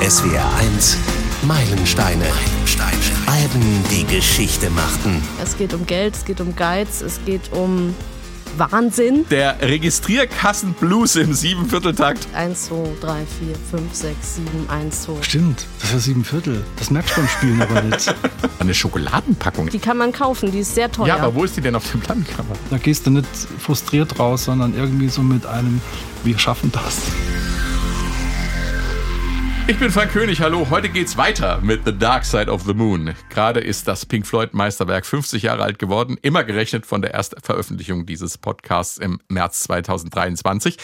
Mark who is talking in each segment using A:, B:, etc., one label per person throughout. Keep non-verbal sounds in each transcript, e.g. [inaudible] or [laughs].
A: SWR 1 Meilensteine. Meilensteine. Alben, die Geschichte machten.
B: Es geht um Geld, es geht um Geiz, es geht um Wahnsinn.
C: Der Registrierkassen-Blues im Siebenvierteltakt.
B: 1, 2, 3, 4, 5, 6, 7, 1, 2.
D: Stimmt, das war sieben Viertel. Das merkst du beim Spielen aber [laughs] nicht.
C: Eine Schokoladenpackung.
B: Die kann man kaufen, die ist sehr teuer.
C: Ja, aber wo ist die denn auf dem Plattencover?
D: Da gehst du nicht frustriert raus, sondern irgendwie so mit einem, wir schaffen das.
C: Ich bin Frank König, hallo. Heute geht's weiter mit The Dark Side of the Moon. Gerade ist das Pink Floyd Meisterwerk 50 Jahre alt geworden, immer gerechnet von der Erstveröffentlichung dieses Podcasts im März 2023.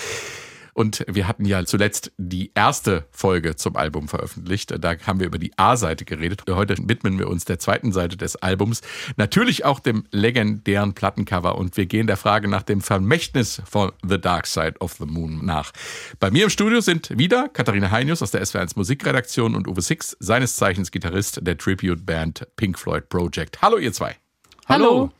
C: Und wir hatten ja zuletzt die erste Folge zum Album veröffentlicht. Da haben wir über die A-Seite geredet. Heute widmen wir uns der zweiten Seite des Albums. Natürlich auch dem legendären Plattencover. Und wir gehen der Frage nach dem Vermächtnis von The Dark Side of the Moon nach. Bei mir im Studio sind wieder Katharina Heinius aus der SW1 Musikredaktion und Uwe Six, seines Zeichens Gitarrist der Tribute-Band Pink Floyd Project. Hallo ihr zwei.
B: Hallo.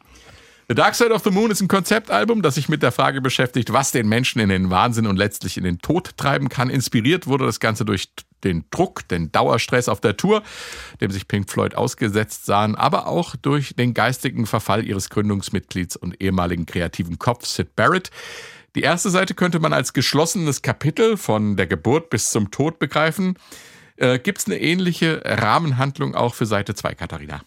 C: The Dark Side of the Moon ist ein Konzeptalbum, das sich mit der Frage beschäftigt, was den Menschen in den Wahnsinn und letztlich in den Tod treiben kann. Inspiriert wurde das Ganze durch den Druck, den Dauerstress auf der Tour, dem sich Pink Floyd ausgesetzt sahen, aber auch durch den geistigen Verfall ihres Gründungsmitglieds und ehemaligen kreativen Kopf Sid Barrett. Die erste Seite könnte man als geschlossenes Kapitel von der Geburt bis zum Tod begreifen. Äh, Gibt es eine ähnliche Rahmenhandlung auch für Seite 2, Katharina?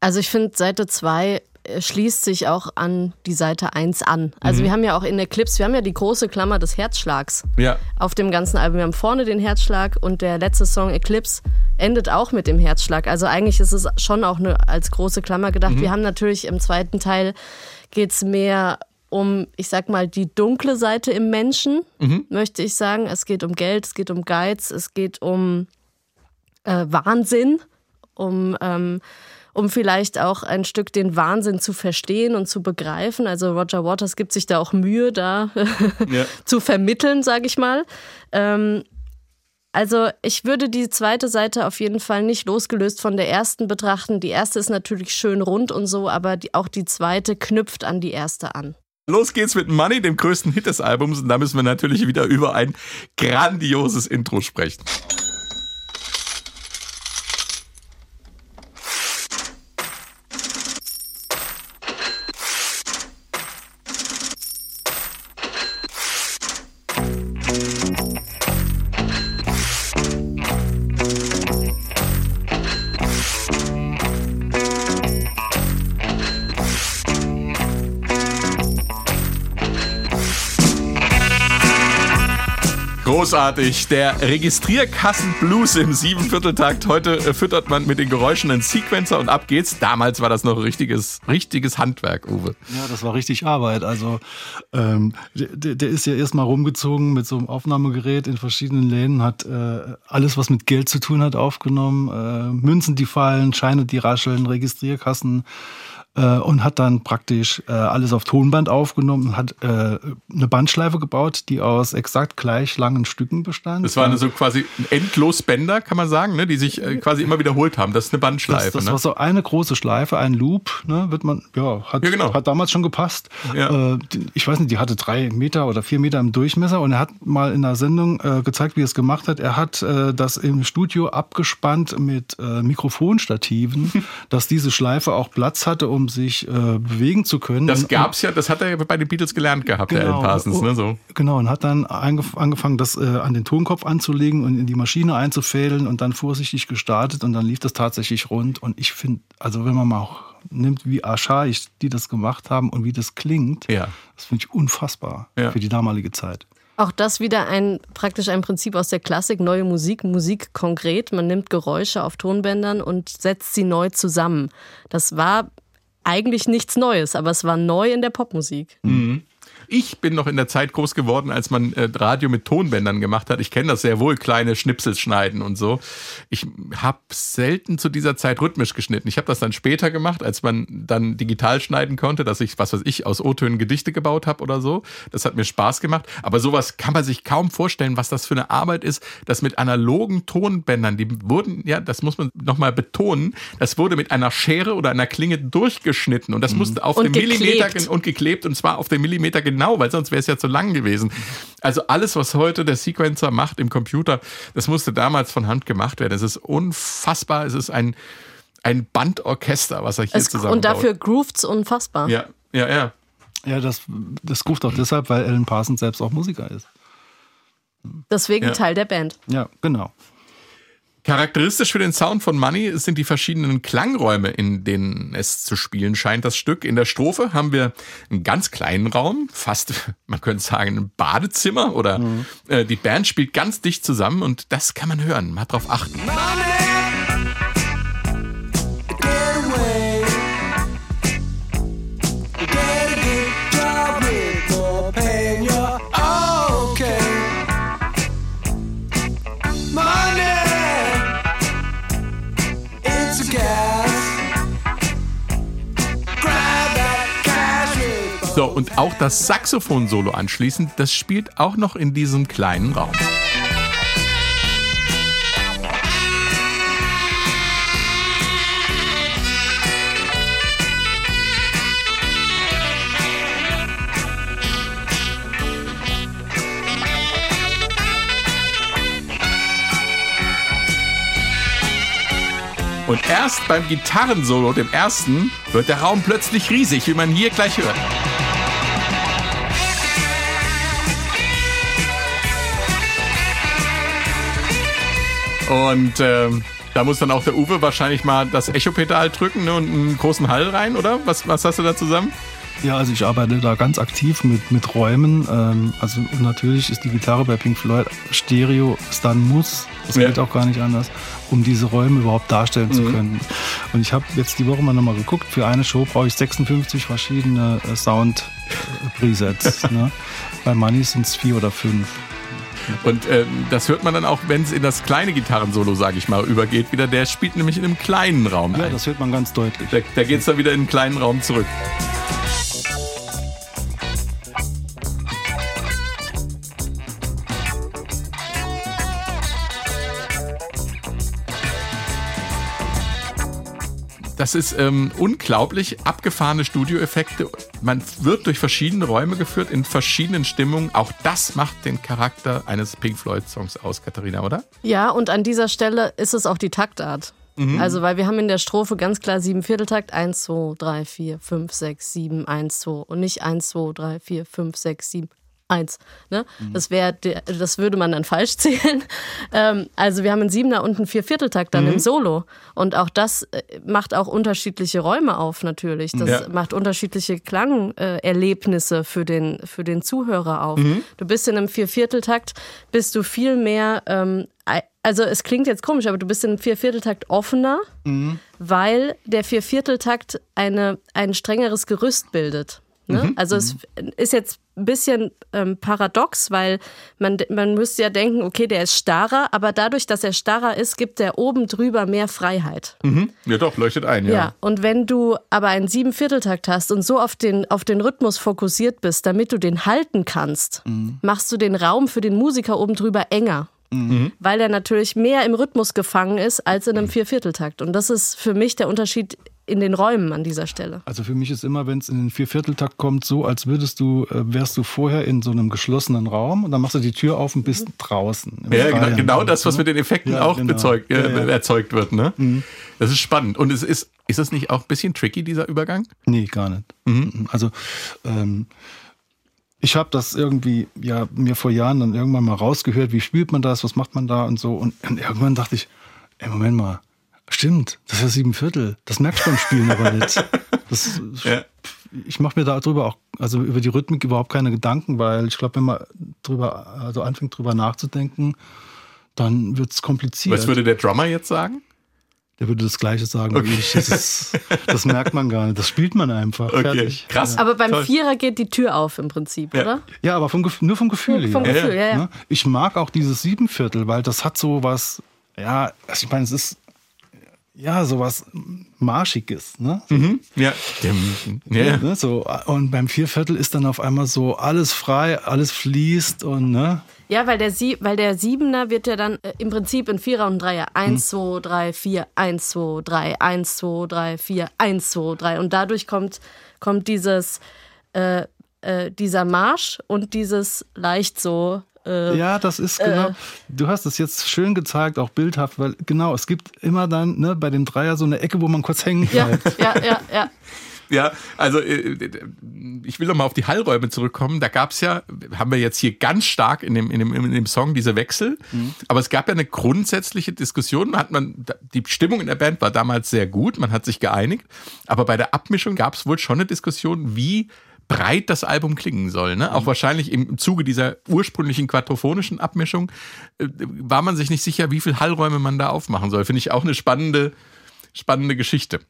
B: Also ich finde, Seite 2 schließt sich auch an die Seite 1 an. Also mhm. wir haben ja auch in der Clips, wir haben ja die große Klammer des Herzschlags
C: ja.
B: auf dem ganzen Album. Wir haben vorne den Herzschlag und der letzte Song Eclipse endet auch mit dem Herzschlag. Also eigentlich ist es schon auch eine, als große Klammer gedacht. Mhm. Wir haben natürlich im zweiten Teil geht es mehr um, ich sag mal, die dunkle Seite im Menschen, mhm. möchte ich sagen. Es geht um Geld, es geht um Geiz, es geht um äh, Wahnsinn, um ähm, um vielleicht auch ein Stück den Wahnsinn zu verstehen und zu begreifen. Also Roger Waters gibt sich da auch Mühe, da ja. [laughs] zu vermitteln, sage ich mal. Ähm, also ich würde die zweite Seite auf jeden Fall nicht losgelöst von der ersten betrachten. Die erste ist natürlich schön rund und so, aber die, auch die zweite knüpft an die erste an.
C: Los geht's mit Money, dem größten Hit des Albums. Und da müssen wir natürlich wieder über ein grandioses Intro sprechen. Großartig. Der Registrierkassen-Blues im Siebenvierteltakt. Heute äh, füttert man mit den Geräuschen einen Sequencer und ab geht's. Damals war das noch richtiges, richtiges Handwerk, Uwe.
D: Ja, das war richtig Arbeit. Also ähm, der, der ist ja erstmal rumgezogen mit so einem Aufnahmegerät in verschiedenen Läden, hat äh, alles, was mit Geld zu tun hat, aufgenommen. Äh, Münzen, die fallen, Scheine, die rascheln, Registrierkassen äh, und hat dann praktisch äh, alles auf Tonband aufgenommen, hat äh, eine Bandschleife gebaut, die aus exakt gleich langen Stücken bestand.
C: Das waren so quasi endlos Bänder, kann man sagen, ne, die sich äh, quasi immer wiederholt haben. Das ist eine Bandschleife.
D: Das, das
C: ne?
D: war so eine große Schleife, ein Loop, ne, wird man, ja, hat, ja, genau. hat damals schon gepasst. Ja. Äh, ich weiß nicht, die hatte drei Meter oder vier Meter im Durchmesser und er hat mal in einer Sendung äh, gezeigt, wie er es gemacht hat. Er hat das im Studio abgespannt mit Mikrofonstativen, [laughs] dass diese Schleife auch Platz hatte, um sich äh, bewegen zu können.
C: Das gab es ja, das hat er ja bei den Beatles gelernt gehabt, genau, der Alan Parsons. Ne, so.
D: Genau, und hat dann angefangen, das äh, an den Tonkopf anzulegen und in die Maschine einzufädeln und dann vorsichtig gestartet und dann lief das tatsächlich rund. Und ich finde, also wenn man mal auch nimmt, wie archaisch die das gemacht haben und wie das klingt,
C: ja.
D: das finde ich unfassbar ja. für die damalige Zeit.
B: Auch das wieder ein praktisch ein Prinzip aus der Klassik, neue Musik, Musik konkret. Man nimmt Geräusche auf Tonbändern und setzt sie neu zusammen. Das war eigentlich nichts Neues, aber es war neu in der Popmusik.
C: Mhm. Ich bin noch in der Zeit groß geworden, als man äh, Radio mit Tonbändern gemacht hat. Ich kenne das sehr wohl, kleine Schnipsel schneiden und so. Ich habe selten zu dieser Zeit rhythmisch geschnitten. Ich habe das dann später gemacht, als man dann digital schneiden konnte, dass ich, was weiß ich, aus O-Tönen Gedichte gebaut habe oder so. Das hat mir Spaß gemacht. Aber sowas kann man sich kaum vorstellen, was das für eine Arbeit ist, das mit analogen Tonbändern, die wurden, ja, das muss man nochmal betonen, das wurde mit einer Schere oder einer Klinge durchgeschnitten und das mhm. musste auf
B: und
C: den Millimeter und geklebt und zwar auf den Millimeter genau, weil sonst wäre es ja zu lang gewesen. Also alles, was heute der Sequencer macht im Computer, das musste damals von Hand gemacht werden. Es ist unfassbar. Es ist ein, ein Bandorchester, was er hier
B: Es,
C: zusammenbaut.
B: und dafür grooved's unfassbar.
C: Ja, ja, ja.
D: Ja, das, das ruft auch deshalb, weil Alan Parsons selbst auch Musiker ist.
B: Deswegen
C: Ja.
B: Teil der Band.
D: Ja, genau.
C: Charakteristisch für den Sound von Money sind die verschiedenen Klangräume, in denen es zu spielen scheint, das Stück. In der Strophe haben wir einen ganz kleinen Raum, fast, [laughs] man könnte sagen, ein Badezimmer oder äh, die Band spielt ganz dicht zusammen und das kann man hören. Mal drauf achten. So, auch das Saxophon-Solo anschließend, das spielt auch noch in diesem kleinen Raum. Und erst beim Gitarrensolo, dem ersten, wird der Raum plötzlich riesig, wie man hier gleich hört. Und ähm, da muss dann auch der Uwe wahrscheinlich mal das Echo-Pedal drücken ne, und einen großen Hall rein, oder? Was, was hast du da zusammen?
D: Ja, also ich arbeite da ganz aktiv mit, mit Räumen. Ähm, also natürlich ist die Gitarre bei Pink Floyd Stereo ist dann Muss. Das
C: Ja.
D: geht auch gar nicht anders, um diese Räume überhaupt darstellen zu können. Und ich habe jetzt die Woche mal nochmal geguckt. Für eine Show brauche ich 56 verschiedene äh, Sound-Presets. [laughs] ne? Bei Money sind es vier oder fünf.
C: Und ähm, das hört man dann auch, wenn es in das kleine Gitarrensolo, sage ich mal, übergeht wieder. Der spielt nämlich in einem kleinen Raum.
D: Ja,
C: ein.
D: das hört man ganz deutlich.
C: Da, da geht es dann wieder in einen kleinen Raum zurück. Das ist ähm, unglaublich abgefahrene Studioeffekte. Man wird durch verschiedene Räume geführt, in verschiedenen Stimmungen. Auch das macht den Charakter eines Pink Floyd-Songs aus, Katharina, oder?
B: Ja, und an dieser Stelle ist es auch die Taktart. Also, weil wir haben in der Strophe ganz klar sieben Vierteltakt. Eins, zwei, drei, vier, fünf, sechs, sieben, eins, zwei. Und nicht eins, zwei, drei, vier, fünf, sechs, sieben, eins. Ne? Das wäre, das würde man dann falsch [laughs] zählen. Ähm, also wir haben einen Siebener und einen Viervierteltakt dann im Solo. Und auch das äh, macht auch unterschiedliche Räume auf natürlich. Das
C: Ja.
B: macht unterschiedliche Klangerlebnisse für den, für den Zuhörer auf. Du bist in einem Viervierteltakt, bist du viel mehr, ähm, also es klingt jetzt komisch, aber du bist in einem Viervierteltakt offener, weil der Viervierteltakt eine, ein strengeres Gerüst bildet. Ne? Also es ist jetzt bisschen ähm, paradox, weil man, man müsste ja denken, okay, der ist starrer, aber dadurch, dass er starrer ist, gibt er oben drüber mehr Freiheit.
C: Ja, doch, leuchtet ein,
B: Ja. und wenn du aber einen Siebenvierteltakt hast und so auf den, auf den Rhythmus fokussiert bist, damit du den halten kannst, machst du den Raum für den Musiker oben drüber enger. Weil er natürlich mehr im Rhythmus gefangen ist als in einem Viervierteltakt. Und das ist für mich der Unterschied in den Räumen an dieser Stelle.
D: Also für mich ist immer, wenn es in den Viervierteltakt kommt, so, als würdest du, äh, wärst du vorher in so einem geschlossenen Raum und dann machst du die Tür auf und bist draußen.
C: Ja, genau,
D: Freien.
C: genau das, was mit den Effekten
D: Ja,
C: auch
D: genau.
C: bezeugt, äh,
D: Ja, Mhm. ja.
C: erzeugt wird. Ne? Das ist spannend. Und es ist, ist das nicht auch ein bisschen tricky, dieser Übergang?
D: Nee, gar nicht. Also ähm, ich habe das irgendwie ja mir vor Jahren dann irgendwann mal rausgehört, wie spielt man das, was macht man da und so. Und, und irgendwann dachte ich, ey, Moment mal, stimmt, [laughs] das ist ja sieben Viertel. Das merkst du beim Spielen aber nicht. Das,
C: Ja.
D: Ich mache mir darüber auch, also über die Rhythmik überhaupt keine Gedanken, weil ich glaube, wenn man drüber, also anfängt drüber nachzudenken, dann wird es kompliziert.
C: Was würde der Drummer jetzt sagen?
D: Der würde das Gleiche sagen wie ich. Das, ist, das merkt man gar nicht. Das spielt man einfach. Fertig.
C: krass.
B: Aber beim
C: Toll.
B: Vierer geht die Tür auf im Prinzip,
C: Ja.
B: oder?
D: Ja, aber vom, nur vom Gefühl
B: Vom
D: her.
B: Gefühl, ja, ja.
D: Ne? Ich mag auch dieses Siebenviertel, weil das hat so was, ja, also ich meine, es ist ja sowas Marschiges, ne? [laughs]
C: Ja. ja.
D: Ne? So, und beim Vierviertel ist dann auf einmal so alles frei, alles fließt und ne?
B: Ja, weil der, Sie weil der Siebener wird ja dann äh, im Prinzip in Vierer und Dreier. Eins, zwei, drei, vier, eins, zwei, drei, eins, zwei, drei, vier, eins, zwei, drei. Und dadurch kommt, kommt dieses, äh, äh, dieser Marsch und dieses leicht so
D: äh, ja, das ist genau. Äh, du hast es jetzt schön gezeigt, auch bildhaft, weil genau, es gibt immer dann ne, bei dem Dreier so eine Ecke, wo man kurz hängen
B: bleibt. Ja, ja, ja, ja.
C: Ja, also äh, ich will noch mal auf die Hallräume zurückkommen. Da gab es ja, haben wir jetzt hier ganz stark in dem, in dem, in dem Song diese Wechsel. Mhm. Aber es gab ja eine grundsätzliche Diskussion. Hat man, die Stimmung in der Band war damals sehr gut, man hat sich geeinigt. Aber bei der Abmischung gab es wohl schon eine Diskussion, wie breit das Album klingen soll. Ne? Auch mhm. wahrscheinlich im Zuge dieser ursprünglichen quadrophonischen Abmischung äh, war man sich nicht sicher, wie viel Hallräume man da aufmachen soll. Finde ich auch eine spannende, spannende Geschichte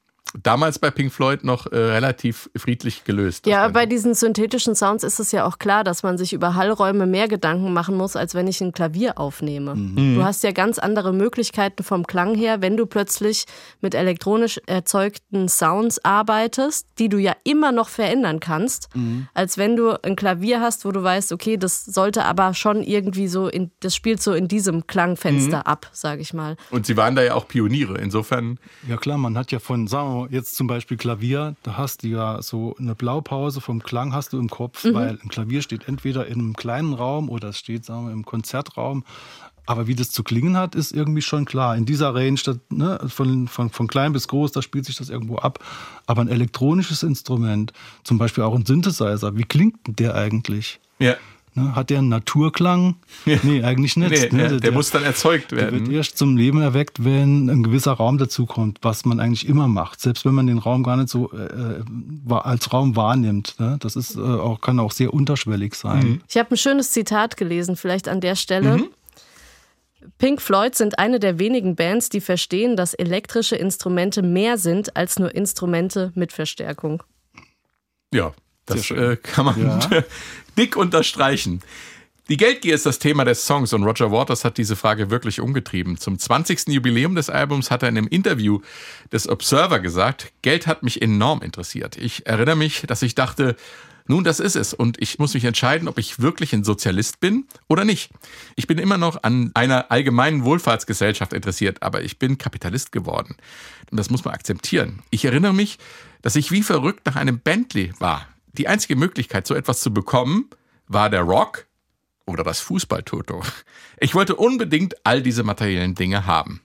C: damals bei Pink Floyd noch äh, relativ friedlich gelöst.
B: Ja, bei diesen synthetischen Sounds ist es ja auch klar, dass man sich über Hallräume mehr Gedanken machen muss, als wenn ich ein Klavier aufnehme. Mhm. Du hast ja ganz andere Möglichkeiten vom Klang her, wenn du plötzlich mit elektronisch erzeugten Sounds arbeitest, die du ja immer noch verändern kannst, mhm. als wenn du ein Klavier hast, wo du weißt, okay, das sollte aber schon irgendwie so, in, das spielt so in diesem Klangfenster mhm. ab, sage ich mal.
C: Und sie waren da ja auch Pioniere, insofern.
D: Ja klar, man hat ja von, sagen wir jetzt zum Beispiel Klavier, da hast du ja so eine Blaupause vom Klang hast du im Kopf, mhm. weil ein Klavier steht entweder in einem kleinen Raum oder es steht, sagen wir, im Konzertraum. Aber wie das zu klingen hat, ist irgendwie schon klar. In dieser Range, das, ne, von, von, von klein bis groß, da spielt sich das irgendwo ab. Aber ein elektronisches Instrument, zum Beispiel auch ein Synthesizer, wie klingt der eigentlich?
C: Ja.
D: Ne, hat der einen Naturklang? Nee, eigentlich nicht.
C: Nee,
D: ne?
C: der, der, muss dann erzeugt werden.
D: Der wird erst zum Leben erweckt, wenn ein gewisser Raum dazukommt, was man eigentlich immer macht, selbst wenn man den Raum gar nicht so äh, als Raum wahrnimmt. Ne? Das ist, äh, auch, kann auch sehr unterschwellig sein. Mhm.
B: Ich habe ein schönes Zitat gelesen, vielleicht an der Stelle. Mhm. Pink Floyd sind eine der wenigen Bands, die verstehen, dass elektrische Instrumente mehr sind als nur Instrumente mit Verstärkung.
C: Ja, das äh, kann man ja. [laughs] dick unterstreichen. Die Geldgier ist das Thema des Songs und Roger Waters hat diese Frage wirklich umgetrieben. Zum 20. Jubiläum des Albums hat er in einem Interview des Observer gesagt, Geld hat mich enorm interessiert. Ich erinnere mich, dass ich dachte, nun, das ist es. Und ich muss mich entscheiden, ob ich wirklich ein Sozialist bin oder nicht. Ich bin immer noch an einer allgemeinen Wohlfahrtsgesellschaft interessiert, aber ich bin Kapitalist geworden. Und das muss man akzeptieren. Ich erinnere mich, dass ich wie verrückt nach einem Bentley war die einzige Möglichkeit, so etwas zu bekommen, war der Rock oder das Fußballtoto. Ich wollte unbedingt all diese materiellen Dinge haben.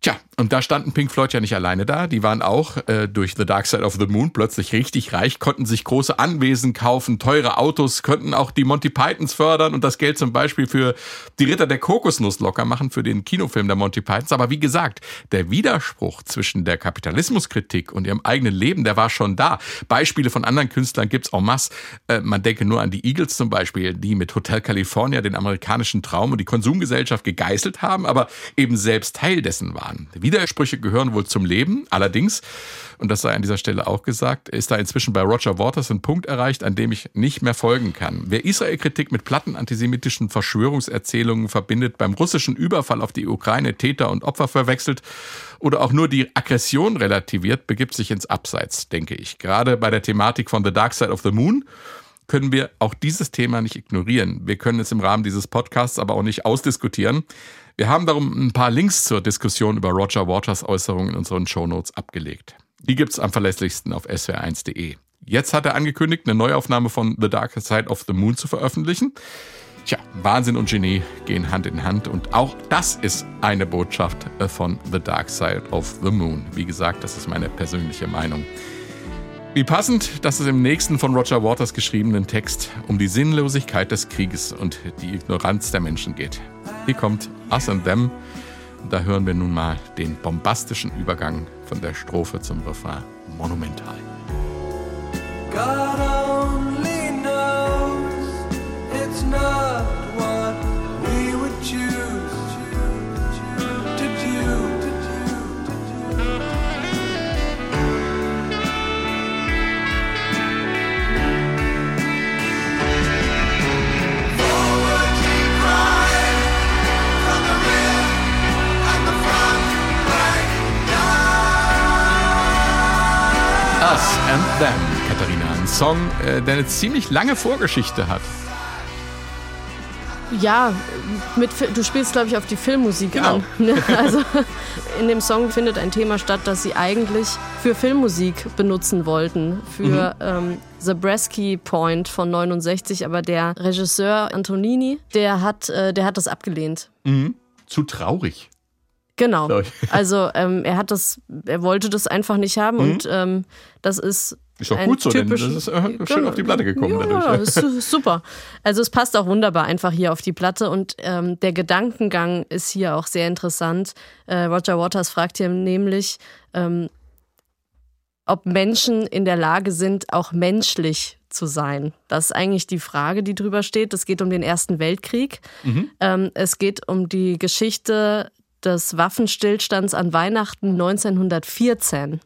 C: Tja, und da standen Pink Floyd ja nicht alleine da. Die waren auch äh, durch The Dark Side of the Moon plötzlich richtig reich, konnten sich große Anwesen kaufen, teure Autos, könnten auch die Monty Pythons fördern und das Geld zum Beispiel für die Ritter der Kokosnuss locker machen, für den Kinofilm der Monty Pythons. Aber wie gesagt, der Widerspruch zwischen der Kapitalismuskritik und ihrem eigenen Leben, der war schon da. Beispiele von anderen Künstlern gibt's en masse. Äh, man denke nur an die Eagles zum Beispiel, die mit Hotel California den amerikanischen Traum und die Konsumgesellschaft gegeißelt haben, aber eben selbst Teil dessen waren. Widersprüche gehören wohl zum Leben. Allerdings, und das sei an dieser Stelle auch gesagt, ist da inzwischen bei Roger Waters ein Punkt erreicht, an dem ich nicht mehr folgen kann. Wer Israel-Kritik mit platten antisemitischen Verschwörungserzählungen verbindet, beim russischen Überfall auf die Ukraine Täter und Opfer verwechselt oder auch nur die Aggression relativiert, begibt sich ins Abseits, denke ich. Gerade bei der Thematik von The Dark Side of the Moon können wir auch dieses Thema nicht ignorieren. Wir können es im Rahmen dieses Podcasts aber auch nicht ausdiskutieren. Wir haben darum ein paar Links zur Diskussion über Roger Waters Äußerungen in unseren Shownotes abgelegt. Die gibt's am verlässlichsten auf swr1.de. Jetzt hat er angekündigt, eine Neuaufnahme von The Dark Side of the Moon zu veröffentlichen. Tja, Wahnsinn und Genie gehen Hand in Hand und auch das ist eine Botschaft äh, von The Dark Side of the Moon. Wie gesagt, das ist meine persönliche Meinung. Wie passend, dass es im nächsten von Roger Waters geschriebenen Text um die Sinnlosigkeit des Krieges und die Ignoranz der Menschen geht. Hier kommt Us and Them. Da hören wir nun mal den bombastischen Übergang von der Strophe zum Refrain monumental. God only knows it's not Them, Katharina. Ein Song, äh, der eine ziemlich lange Vorgeschichte hat.
B: Ja, mit, du spielst, glaube ich, auf die Filmmusik
C: Genau.
B: an. Ne? [laughs] Also in dem Song findet ein Thema statt, das sie eigentlich für Filmmusik benutzen wollten. Für ähm, Zabreski Point von 69, aber der Regisseur Antonini, der hat, äh, der hat das abgelehnt.
C: Zu traurig.
B: Genau. [laughs] Also ähm, er hat das, er wollte das einfach nicht haben und ähm, das ist
C: Ist doch gut so, denn das ist äh, schön auf die Platte gekommen
B: ja,
C: dadurch. [laughs]
B: Super. Also es passt auch wunderbar einfach hier auf die Platte und ähm, der Gedankengang ist hier auch sehr interessant. Äh, Roger Waters fragt hier nämlich, ähm, ob Menschen in der Lage sind, auch menschlich zu sein. Das ist eigentlich die Frage, die drüber steht. Es geht um den Ersten Weltkrieg. Ähm, es geht um die Geschichte des Waffenstillstands an Weihnachten 1914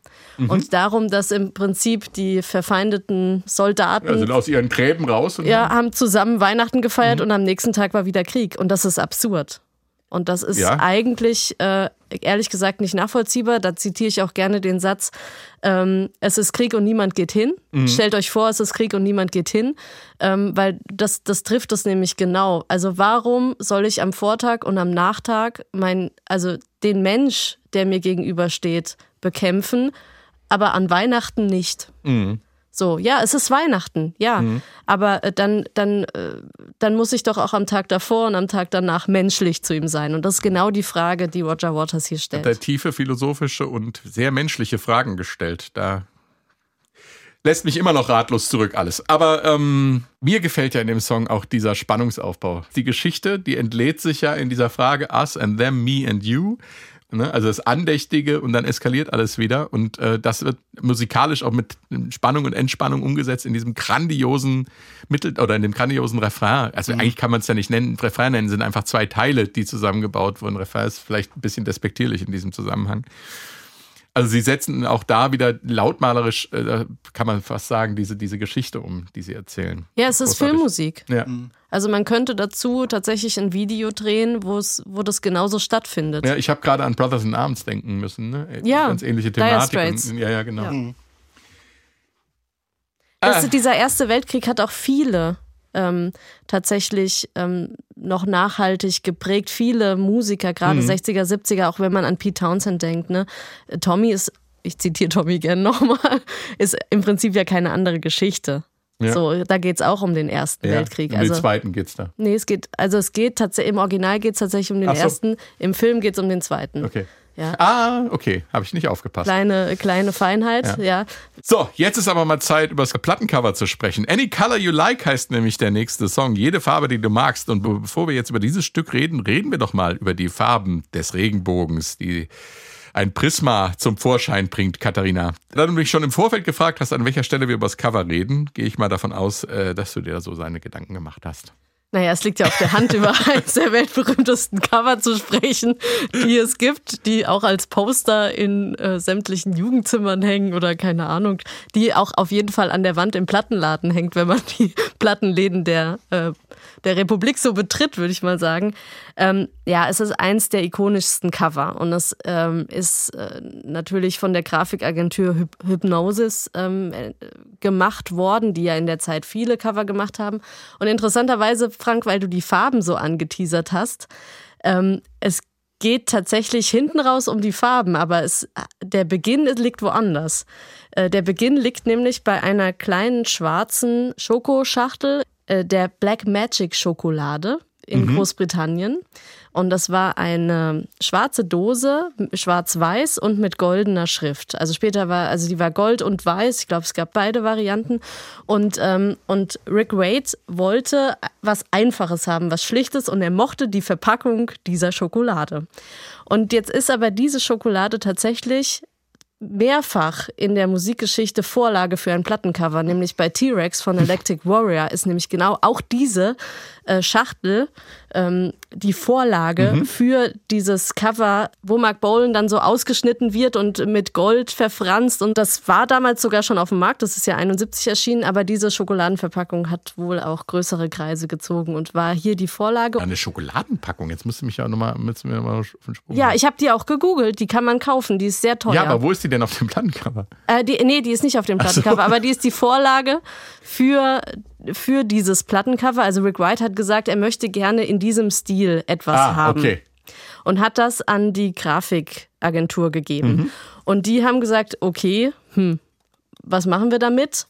B: und darum, dass im Prinzip die verfeindeten Soldaten
C: Ja, sind aus ihren Gräben raus und
B: ja, haben zusammen Weihnachten gefeiert
C: Mhm.
B: und am nächsten Tag war wieder Krieg. Und das ist absurd. Und das ist
C: Ja.
B: eigentlich, äh, ehrlich gesagt, nicht nachvollziehbar. Da zitiere ich auch gerne den Satz, ähm, es ist Krieg und niemand geht hin.
C: Mhm.
B: Stellt euch vor, es ist Krieg und niemand geht hin. Ähm, weil das, das trifft es nämlich genau. Also warum soll ich am Vortag und am Nachtag mein, also den Mensch, der mir gegenübersteht, bekämpfen, aber an Weihnachten nicht? So, ja, es ist Weihnachten, ja. Aber äh, dann, dann, äh, dann muss ich doch auch am Tag davor und am Tag danach menschlich zu ihm sein. Und das ist genau die Frage, die Roger Waters hier stellt.
C: der tiefe philosophische und sehr menschliche Fragen gestellt. Da lässt mich immer noch ratlos zurück alles. Aber ähm, mir gefällt ja in dem Song auch dieser Spannungsaufbau. Die Geschichte, die entlädt sich ja in dieser Frage Us and them, me and you. Ne? Also das Andächtige und dann eskaliert alles wieder. Und äh, das wird musikalisch auch mit Spannung und Entspannung umgesetzt in diesem grandiosen Mittel oder in dem grandiosen Refrain. Also eigentlich kann man es ja nicht nennen. Refrain nennen sind einfach zwei Teile, die zusammengebaut wurden. Refrain ist vielleicht ein bisschen despektierlich in diesem Zusammenhang. Also sie setzen auch da wieder lautmalerisch, äh, kann man fast sagen, diese, diese Geschichte um, die sie erzählen.
B: ja, es ist
C: Großartig.
B: Filmmusik.
C: Ja.
B: Also man könnte dazu tatsächlich ein Video drehen, wo es, wo das genauso stattfindet.
C: Ja, ich habe gerade an Brothers in Arms denken müssen. Ne?
B: Ja,
C: Ganz ähnliche Thematik. Und, ja, ja, genau.
B: Ja. Das,
C: Ah.
B: dieser Erste Weltkrieg hat auch viele ähm, tatsächlich ähm, noch nachhaltig geprägt. Viele Musiker, gerade
C: Mhm.
B: 60er, 70er, auch wenn man an Pete Townsend denkt. Ne? Tommy ist, ich zitiere Tommy gern [laughs] nochmal, ist im Prinzip ja keine andere Geschichte.
C: Ja.
B: So, da geht es auch um den Ersten
C: Ja,
B: Weltkrieg.
C: Um
B: Also,
C: den zweiten geht's da.
B: nee, es geht, also es geht tatsächlich, im Original geht es tatsächlich um den
C: so.
B: ersten, im Film geht es um den zweiten.
C: Okay.
B: Ja.
C: Ah, okay. Habe ich nicht aufgepasst.
B: Kleine, kleine Feinheit, ja.
C: So, jetzt ist aber mal Zeit, über das Plattencover zu sprechen. Any Color You Like heißt nämlich der nächste Song. Jede Farbe, die du magst. Und be- bevor wir jetzt über dieses Stück reden, reden wir doch mal über die Farben des Regenbogens, die ein Prisma zum Vorschein bringt, Katharina. Da du mich schon im Vorfeld gefragt hast, an welcher Stelle wir über das Cover reden, gehe ich mal davon aus, äh, dass du dir so seine Gedanken gemacht hast.
B: Naja, es liegt ja auf der Hand, [laughs] über eines der weltberühmtesten Cover zu sprechen, die es gibt, die auch als Poster in äh, sämtlichen Jugendzimmern hängen oder keine Ahnung, die auch auf jeden Fall an der Wand im Plattenladen hängt, wenn man die [laughs] Plattenläden der, äh, der Republik so betritt, würde ich mal sagen. Ähm, ja, es ist eins der ikonischsten Cover und es ähm, ist äh, natürlich von der Grafikagentur Hyp Hypnosis ähm, äh, gemacht worden, die ja in der Zeit viele Cover gemacht haben. Und interessanterweise, Frank, weil du die Farben so angeteasert hast, ähm, es geht tatsächlich hinten raus um die Farben, aber es, der Beginn liegt woanders. Äh, der Beginn liegt nämlich bei einer kleinen schwarzen Schokoschachtel äh, der Black Magic Schokolade in Großbritannien. Und das war eine schwarze Dose, schwarz-weiß und mit goldener Schrift. Also später war, also die war gold und weiß. Ich glaube, es gab beide Varianten. Und, ähm, und Rick Wade wollte was Einfaches haben, was Schlichtes und er mochte die Verpackung dieser Schokolade. Und jetzt ist aber diese Schokolade tatsächlich mehrfach in der Musikgeschichte Vorlage für ein Plattencover, nämlich bei T-Rex von Electric Warrior ist nämlich genau auch diese äh, Schachtel ähm, die Vorlage für dieses Cover, wo Mark Bolan dann so ausgeschnitten wird und mit Gold verfranst und das war damals sogar schon auf dem Markt, das ist ja 71 erschienen, aber diese Schokoladenverpackung hat wohl auch größere Kreise gezogen und war hier die Vorlage.
C: Eine Schokoladenpackung. Jetzt musst du mich ja nochmal noch mal auf den Sprung
B: Ja, ich habe die auch gegoogelt, die kann man kaufen, die ist sehr teuer.
C: ja, aber wo ist die denn auf dem Plattencover?
B: Äh, die, nee, die ist nicht auf dem Plattencover, aber die ist die Vorlage für für dieses Plattencover, also Rick White hat gesagt, er möchte gerne in diesem Stil etwas
C: Ah,
B: haben
C: okay.
B: und hat das an die Grafikagentur gegeben.
C: Mhm.
B: Und die haben gesagt, okay, hm, was machen wir damit?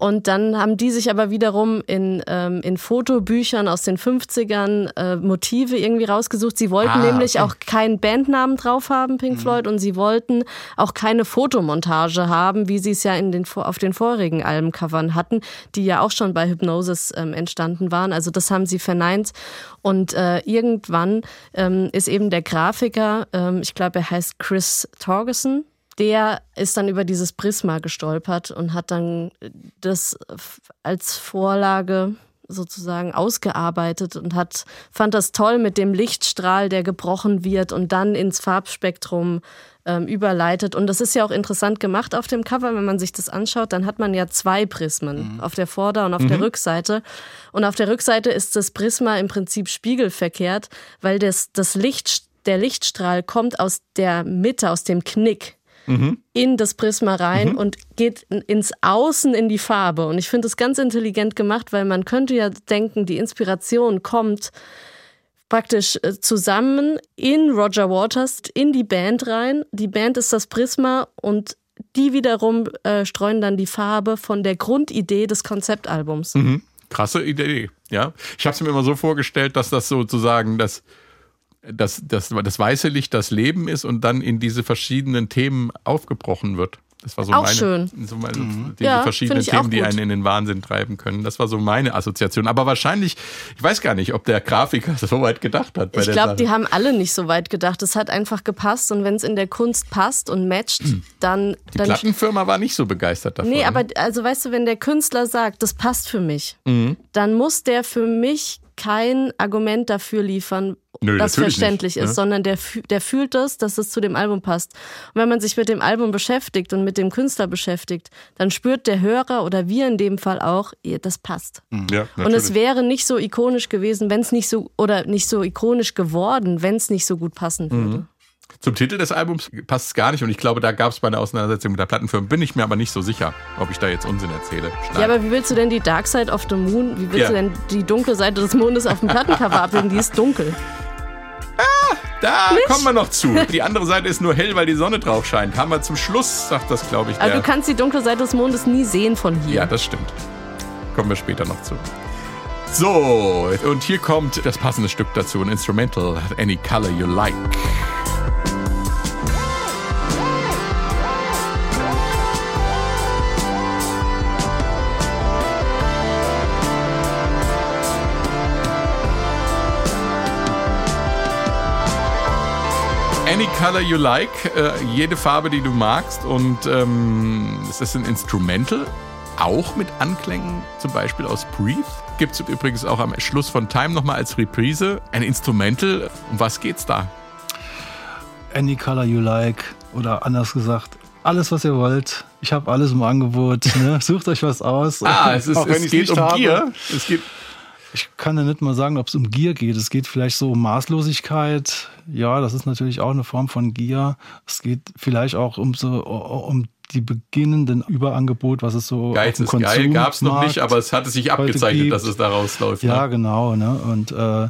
B: Und dann haben die sich aber wiederum in, ähm, in Fotobüchern aus den 50ern äh, Motive irgendwie rausgesucht. Sie wollten
C: Ah,
B: nämlich
C: okay.
B: auch keinen Bandnamen drauf haben, Pink
C: Mhm.
B: Floyd, und sie wollten auch keine Fotomontage haben, wie sie es ja in den, auf den vorigen Albencovern hatten, die ja auch schon bei Hypnosis ähm, entstanden waren. Also das haben sie verneint. Und äh, irgendwann ähm, ist eben der Grafiker, ähm, ich glaube, er heißt Chris Torgerson, der ist dann über dieses Prisma gestolpert und hat dann das als Vorlage sozusagen ausgearbeitet und hat fand das toll mit dem Lichtstrahl, der gebrochen wird und dann ins Farbspektrum ähm, überleitet. Und das ist ja auch interessant gemacht auf dem Cover, wenn man sich das anschaut, dann hat man ja zwei Prismen auf der Vorder- und auf der Rückseite. Und auf der Rückseite ist das Prisma im Prinzip spiegelverkehrt, weil das, das Licht, der Lichtstrahl kommt aus der Mitte, aus dem Knick in das Prisma rein und geht in- ins Außen in die Farbe. Und ich finde das ganz intelligent gemacht, weil man könnte ja denken, die Inspiration kommt praktisch äh, zusammen in Roger Waters, in die Band rein. Die Band ist das Prisma und die wiederum äh, streuen dann die Farbe von der Grundidee des Konzeptalbums.
C: Krasse Idee, ja. Ich habe es mir immer so vorgestellt, dass das sozusagen das, das, das, das weiße Licht das Leben ist und dann in diese verschiedenen Themen aufgebrochen wird. Das war so
B: Auch
C: meine,
B: schön.
C: So meine, diese
B: Ja,
C: verschiedenen
B: find ich auch
C: Themen, die einen in den Wahnsinn treiben können. Das war so meine Assoziation. Aber wahrscheinlich, ich weiß gar nicht, ob der Grafiker [laughs] so weit gedacht hat bei
B: Ich glaube, die haben alle nicht so weit gedacht. Es hat einfach gepasst und wenn es in der Kunst passt und matcht, [clears throat] dann.
C: Die
B: dann
C: Plattenfirma war nicht so begeistert davon.
B: Nee,
C: ne?
B: aber also weißt du, wenn der Künstler sagt, das passt für mich,
C: Mhm.
B: dann muss der für mich kein Argument dafür liefern,
C: Nö,
B: das verständlich
C: nicht,
B: ist,
C: ne?
B: sondern der, der fühlt es, dass es zu dem Album passt. Und wenn man sich mit dem Album beschäftigt und mit dem Künstler beschäftigt, dann spürt der Hörer oder wir in dem Fall auch, das passt.
C: ja,
B: Und es
C: Mhm.
B: wäre nicht so ikonisch gewesen, wenn es nicht so oder nicht so ikonisch geworden, wenn es nicht so gut passen
C: Mhm. Zum Titel des Albums passt es gar nicht und ich glaube, da gab es bei einer Auseinandersetzung mit der Plattenfirma, bin ich mir aber nicht so sicher, ob ich da jetzt Unsinn erzähle.
B: Ja, aber wie willst du denn die Dark Side of the Moon, wie willst
C: Ja.
B: du denn die dunkle Seite des Mondes auf dem Plattencover abbilden? Die ist dunkel.
C: Da kommen wir noch zu. Die andere Seite ist nur hell, weil die Sonne drauf scheint. Haben wir zum Schluss, sagt das, glaube ich,
B: Also
C: der.
B: du kannst die dunkle Seite des Mondes nie sehen von hier.
C: ja, das stimmt. Kommen wir später noch zu. So, und hier kommt das passende Stück dazu, ein Instrumental, Any Color You Like. Color you like, äh, jede Farbe, die du magst. Und ähm, es ist ein Instrumental, auch mit Anklängen, zum Beispiel aus Breathe. Gibt es übrigens auch am Schluss von Time nochmal als Reprise. Ein Instrumental, um was geht's da?
D: Any color you like. Oder anders gesagt, alles, was ihr wollt. Ich habe alles im Angebot. Ne? [laughs] Sucht euch was aus.
C: Ah, es, ist, es geht
D: nicht
C: um
D: habe.
C: Gier. Es geht,
D: Ich kann ja nicht mal sagen, ob es um Gier geht. Es geht vielleicht so um Maßlosigkeit. Ja, das ist natürlich auch eine Form von Gier. Es geht vielleicht auch um so um die beginnenden Überangebot, was es so
C: Geiz ist geil, gab es noch nicht, aber es hatte sich abgezeichnet,
D: gibt.
C: dass es daraus läuft.
D: Ja,
C: ne?
D: genau. Ne? Und äh,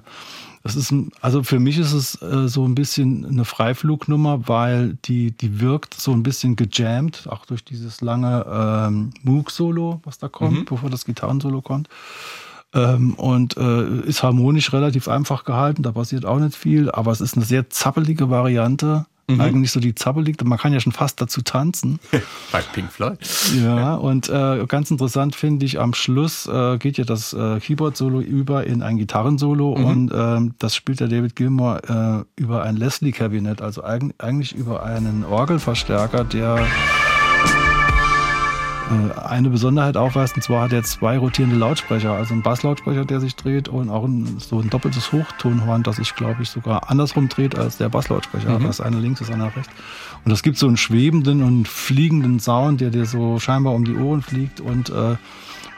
D: das ist, also für mich ist es äh, so ein bisschen eine Freiflugnummer, weil die, die wirkt so ein bisschen gejammt, auch durch dieses lange ähm, Moog-Solo, was da kommt, bevor das Gitarrensolo kommt. Ähm, und äh, ist harmonisch relativ einfach gehalten, da passiert auch nicht viel, aber es ist eine sehr zappelige Variante. Eigentlich so die zappelige, man kann ja schon fast dazu tanzen. [laughs]
C: Bei Pink Floyd.
D: Ja, und äh, ganz interessant finde ich, am Schluss äh, geht ja das äh, Keyboard-Solo über in ein Gitarrensolo und ähm, das spielt der David Gilmour äh, über ein Leslie-Kabinett, also eig eigentlich über einen Orgelverstärker, der eine Besonderheit aufweist, und zwar hat er zwei rotierende Lautsprecher, also einen Basslautsprecher, der sich dreht und auch ein, so ein doppeltes Hochtonhorn, das sich, glaube ich, sogar andersrum dreht als der Basslautsprecher. Das eine links, das andere rechts. Und das gibt so einen schwebenden und fliegenden Sound, der dir so scheinbar um die Ohren fliegt und äh,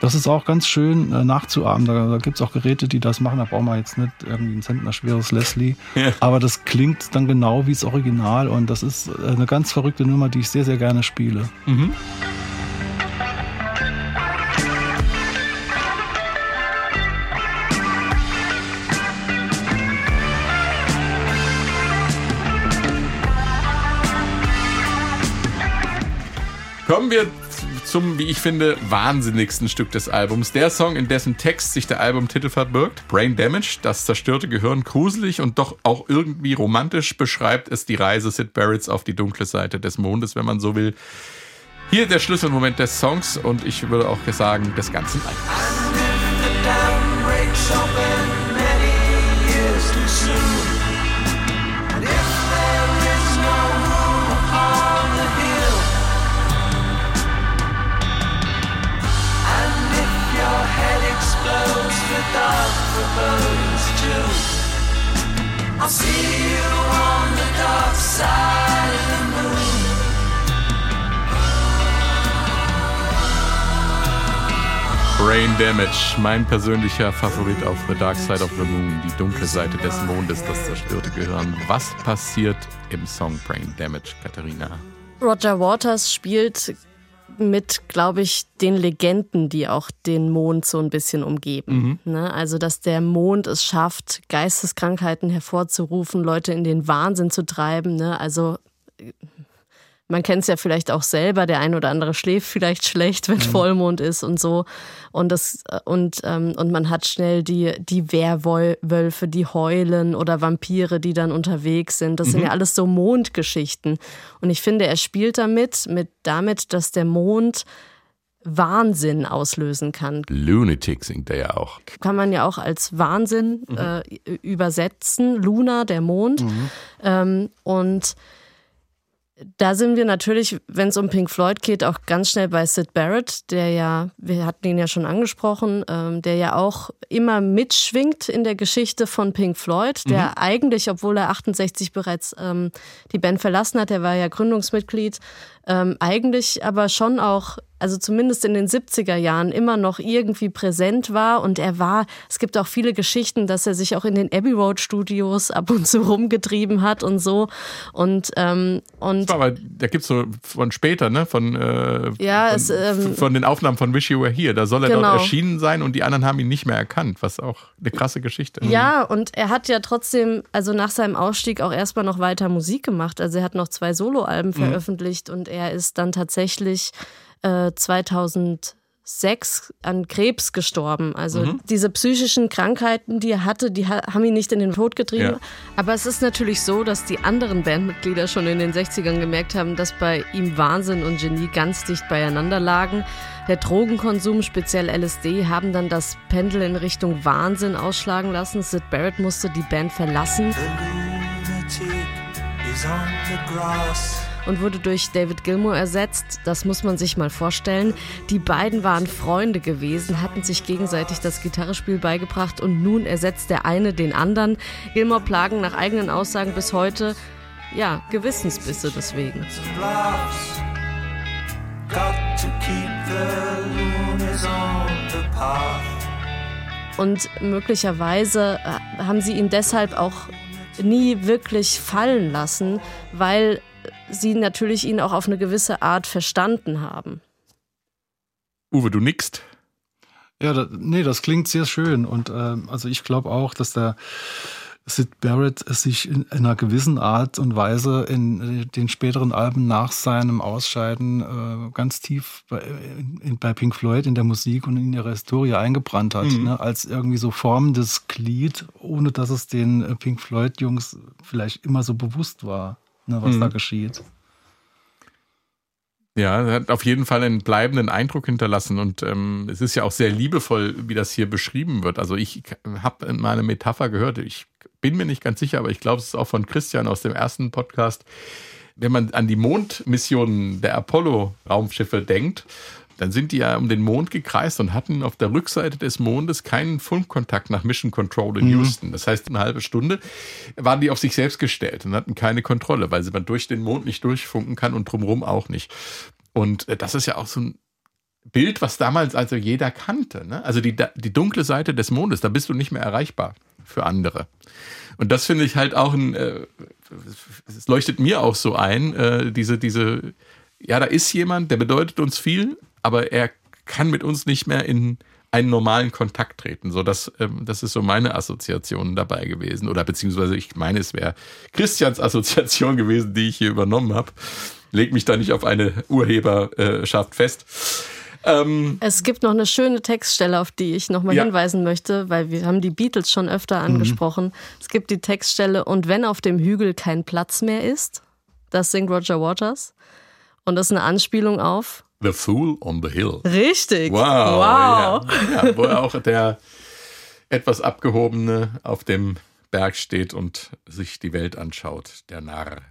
D: das ist auch ganz schön äh, nachzuahmen. Da, da gibt es auch Geräte, die das machen. Da brauchen wir jetzt nicht irgendwie ein Zentner schweres Leslie. [laughs]
C: Ja.
D: Aber das klingt dann genau wie das Original. Und das ist äh, eine ganz verrückte Nummer, die ich sehr, sehr gerne spiele.
C: Kommen wir zum, wie ich finde, wahnsinnigsten Stück des Albums. Der Song, in dessen Text sich der Albumtitel verbirgt, Brain Damage, das zerstörte Gehirn, gruselig und doch auch irgendwie romantisch beschreibt es die Reise Sid Barretts auf die dunkle Seite des Mondes, wenn man so will. Hier der Schlüsselmoment des Songs und ich würde auch sagen, des ganzen Albums. Brain Damage, mein persönlicher Favorit auf The Dark Side of the Moon, die dunkle Seite des Mondes, das zerstörte Gehirn. Was passiert im Song Brain Damage, Katharina?
B: Roger Waters spielt mit, glaube ich, den Legenden, die auch den Mond so ein bisschen umgeben. Mhm. Ne? Also, dass der Mond es schafft, Geisteskrankheiten hervorzurufen, Leute in den Wahnsinn zu treiben. Ne? Also man kennt es ja vielleicht auch selber, der ein oder andere schläft vielleicht schlecht, wenn mhm. Vollmond ist und so. Und das, und, ähm, und man hat schnell die, die Werwölfe, die heulen oder Vampire, die dann unterwegs sind. Das mhm. sind ja alles so Mondgeschichten. Und ich finde, er spielt damit, mit damit, dass der Mond Wahnsinn auslösen kann.
C: Lunatic singt er ja auch.
B: Kann man ja auch als Wahnsinn mhm. äh, übersetzen. Luna, der Mond. Mhm. Ähm, und da sind wir natürlich, wenn es um Pink Floyd geht, auch ganz schnell bei Sid Barrett, der ja, wir hatten ihn ja schon angesprochen, ähm, der ja auch immer mitschwingt in der Geschichte von Pink Floyd, der mhm. eigentlich, obwohl er 68 bereits ähm, die Band verlassen hat, der war ja Gründungsmitglied, ähm, eigentlich aber schon auch also zumindest in den 70er Jahren immer noch irgendwie präsent war. Und er war, es gibt auch viele Geschichten, dass er sich auch in den Abbey Road Studios ab und zu rumgetrieben hat und so. Und, ähm, und
C: aber da gibt es so von später, ne? Von, äh,
B: ja,
C: von,
B: es, ähm,
C: von den Aufnahmen von Wish You Were Here. Da soll er genau. dort erschienen sein und die anderen haben ihn nicht mehr erkannt, was auch eine krasse Geschichte ist.
B: Ja, und er hat ja trotzdem, also nach seinem Ausstieg auch erstmal noch weiter Musik gemacht. Also er hat noch zwei Soloalben mhm. veröffentlicht und er ist dann tatsächlich äh, 2006 an Krebs gestorben. Also mhm. diese psychischen Krankheiten, die er hatte, die haben ihn nicht in den Tod getrieben. Ja. Aber es ist natürlich so, dass die anderen Bandmitglieder schon in den 60ern gemerkt haben, dass bei ihm Wahnsinn und Genie ganz dicht beieinander lagen. Der Drogenkonsum, speziell LSD, haben dann das Pendel in Richtung Wahnsinn ausschlagen lassen. Sid Barrett musste die Band verlassen. The und wurde durch David Gilmour ersetzt. Das muss man sich mal vorstellen. Die beiden waren Freunde gewesen, hatten sich gegenseitig das Gitarrespiel beigebracht und nun ersetzt der eine den anderen. Gilmour plagen nach eigenen Aussagen bis heute ja, Gewissensbisse deswegen. Und möglicherweise äh, haben sie ihn deshalb auch nie wirklich fallen lassen, weil sie natürlich ihn auch auf eine gewisse Art verstanden haben.
C: Uwe, du nickst.
D: Ja, da, nee, das klingt sehr schön. Und ähm, also ich glaube auch, dass der Sid Barrett sich in einer gewissen Art und Weise in den späteren Alben nach seinem Ausscheiden äh, ganz tief bei, in, bei, Pink Floyd in der Musik und in ihrer Historie eingebrannt hat, mhm. ne, als irgendwie so formendes Glied, ohne dass es den äh, Pink Floyd-Jungs vielleicht immer so bewusst war ne, was mhm. da geschieht.
C: Ja, er hat auf jeden Fall einen bleibenden Eindruck hinterlassen und ähm, es ist ja auch sehr liebevoll, wie das hier beschrieben wird. Also ich habe mal eine Metapher gehört, ich bin mir nicht ganz sicher, aber ich glaube, es ist auch von Christian aus dem ersten Podcast. Wenn man an die Mondmissionen der Apollo-Raumschiffe denkt dann sind die ja um den Mond gekreist und hatten auf der Rückseite des Mondes keinen Funkkontakt nach Mission Control in mhm. Houston. Das heißt, eine halbe Stunde waren die auf sich selbst gestellt und hatten keine Kontrolle, weil man durch den Mond nicht durchfunken kann und drumherum auch nicht. Und äh, das ist ja auch so ein Bild, was damals also jeder kannte. Ne? Also die, die dunkle Seite des Mondes, da bist du nicht mehr erreichbar für andere. Und das finde ich halt auch ein, äh, es leuchtet mir auch so ein, äh, diese, diese, ja, da ist jemand, der bedeutet uns viel, aber er kann mit uns nicht mehr in einen normalen Kontakt treten. So, das, ähm, das ist so meine Assoziation dabei gewesen. Oder beziehungsweise ich meine, es wäre Christians Assoziation [laughs] gewesen, die ich hier übernommen habe. leg mich da nicht auf eine Urheberschaft fest.
B: Ähm, es gibt noch eine schöne Textstelle, auf die ich nochmal ja. hinweisen möchte, weil wir haben die Beatles schon öfter mhm. angesprochen. Mhm. Es gibt die Textstelle, und wenn auf dem Hügel kein Platz mehr ist, das singt Roger Waters. Und das ist eine Anspielung auf
C: The Fool on the Hill.
B: Richtig.
C: Wow. wow. Ja. ja, wo auch der etwas abgehobene auf dem Berg steht und sich die Welt anschaut, der Narr.